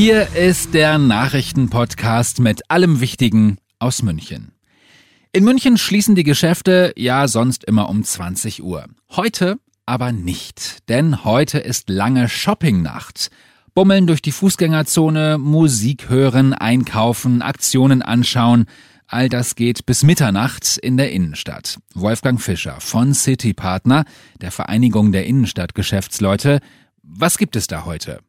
Hier ist der Nachrichtenpodcast mit allem Wichtigen aus München. In München schließen die Geschäfte ja sonst immer um 20 Uhr. Heute aber nicht, denn heute ist lange Shoppingnacht. Bummeln durch die Fußgängerzone, Musik hören, einkaufen, Aktionen anschauen, all das geht bis Mitternacht in der Innenstadt. Wolfgang Fischer von City Partner, der Vereinigung der Innenstadtgeschäftsleute. Was gibt es da heute?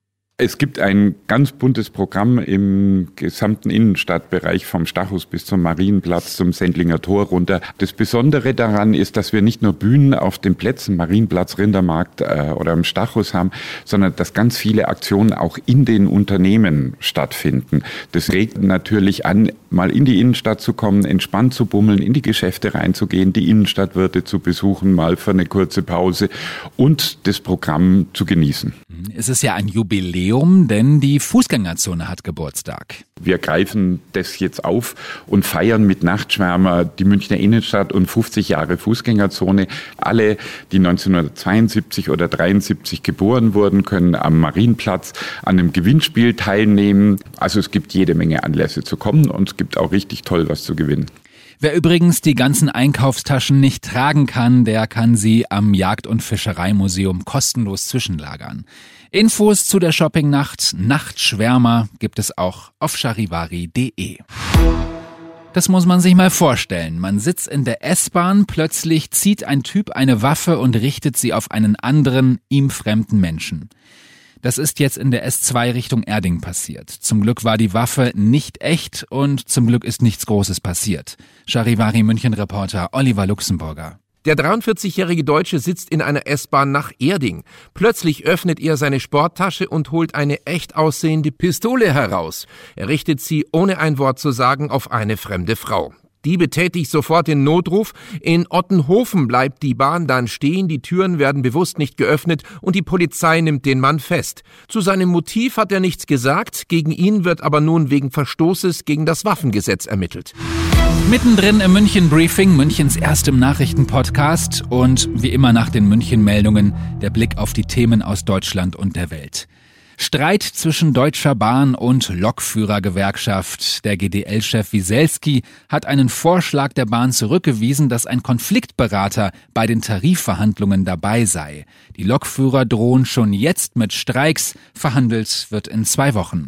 Es gibt ein ganz buntes Programm im gesamten Innenstadtbereich vom Stachus bis zum Marienplatz, zum Sendlinger Tor runter. Das Besondere daran ist, dass wir nicht nur Bühnen auf den Plätzen, Marienplatz, Rindermarkt äh, oder im Stachus haben, sondern dass ganz viele Aktionen auch in den Unternehmen stattfinden. Das regt natürlich an, mal in die Innenstadt zu kommen, entspannt zu bummeln, in die Geschäfte reinzugehen, die Innenstadtwirte zu besuchen, mal für eine kurze Pause und das Programm zu genießen. Es ist ja ein Jubiläum, denn die Fußgängerzone hat Geburtstag. Wir greifen das jetzt auf und feiern mit Nachtschwärmer die Münchner Innenstadt und 50 Jahre Fußgängerzone. Alle, die 1972 oder 73 geboren wurden, können am Marienplatz an einem Gewinnspiel teilnehmen. Also es gibt jede Menge Anlässe zu kommen und es gibt auch richtig toll was zu gewinnen. Wer übrigens die ganzen Einkaufstaschen nicht tragen kann, der kann sie am Jagd- und Fischereimuseum kostenlos zwischenlagern. Infos zu der Shoppingnacht Nachtschwärmer gibt es auch auf charivari.de. Das muss man sich mal vorstellen. Man sitzt in der S-Bahn, plötzlich zieht ein Typ eine Waffe und richtet sie auf einen anderen, ihm fremden Menschen. Das ist jetzt in der S2 Richtung Erding passiert. Zum Glück war die Waffe nicht echt und zum Glück ist nichts Großes passiert. Charivari München Reporter Oliver Luxemburger. Der 43-jährige Deutsche sitzt in einer S-Bahn nach Erding. Plötzlich öffnet er seine Sporttasche und holt eine echt aussehende Pistole heraus. Er richtet sie, ohne ein Wort zu sagen, auf eine fremde Frau. Die betätigt sofort den Notruf. In Ottenhofen bleibt die Bahn dann stehen, die Türen werden bewusst nicht geöffnet und die Polizei nimmt den Mann fest. Zu seinem Motiv hat er nichts gesagt, gegen ihn wird aber nun wegen Verstoßes gegen das Waffengesetz ermittelt. Mittendrin im München Briefing, Münchens erstem Nachrichtenpodcast und wie immer nach den München Meldungen der Blick auf die Themen aus Deutschland und der Welt. Streit zwischen Deutscher Bahn und Lokführergewerkschaft. Der GDL-Chef Wieselski hat einen Vorschlag der Bahn zurückgewiesen, dass ein Konfliktberater bei den Tarifverhandlungen dabei sei. Die Lokführer drohen schon jetzt mit Streiks. Verhandelt wird in zwei Wochen.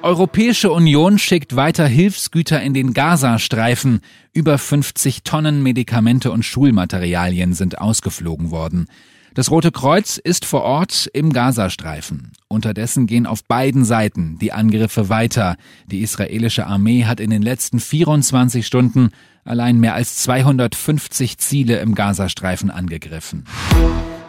Europäische Union schickt weiter Hilfsgüter in den Gazastreifen. Über 50 Tonnen Medikamente und Schulmaterialien sind ausgeflogen worden. Das Rote Kreuz ist vor Ort im Gazastreifen. Unterdessen gehen auf beiden Seiten die Angriffe weiter. Die israelische Armee hat in den letzten 24 Stunden allein mehr als 250 Ziele im Gazastreifen angegriffen.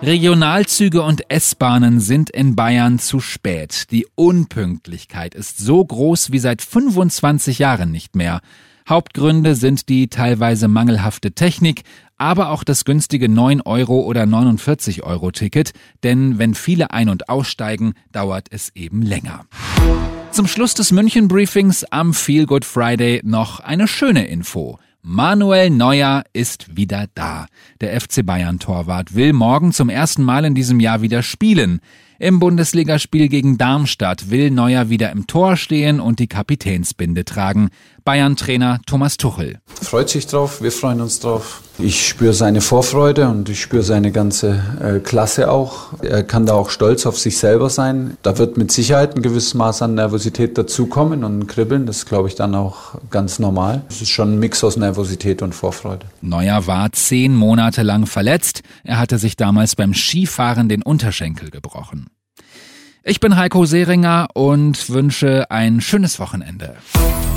Regionalzüge und S-Bahnen sind in Bayern zu spät. Die Unpünktlichkeit ist so groß wie seit 25 Jahren nicht mehr. Hauptgründe sind die teilweise mangelhafte Technik, aber auch das günstige 9 Euro oder 49 Euro Ticket, denn wenn viele ein- und aussteigen, dauert es eben länger. Zum Schluss des München Briefings am Feel Good Friday noch eine schöne Info. Manuel Neuer ist wieder da. Der FC Bayern Torwart will morgen zum ersten Mal in diesem Jahr wieder spielen. Im Bundesligaspiel gegen Darmstadt will Neuer wieder im Tor stehen und die Kapitänsbinde tragen. Bayern-Trainer Thomas Tuchel. Freut sich drauf, wir freuen uns drauf. Ich spüre seine Vorfreude und ich spüre seine ganze äh, Klasse auch. Er kann da auch stolz auf sich selber sein. Da wird mit Sicherheit ein gewisses Maß an Nervosität dazukommen und Kribbeln. Das glaube ich dann auch ganz normal. Es ist schon ein Mix aus Nervosität und Vorfreude. Neuer war zehn Monate lang verletzt. Er hatte sich damals beim Skifahren den Unterschenkel gebrochen. Ich bin Heiko Seringer und wünsche ein schönes Wochenende.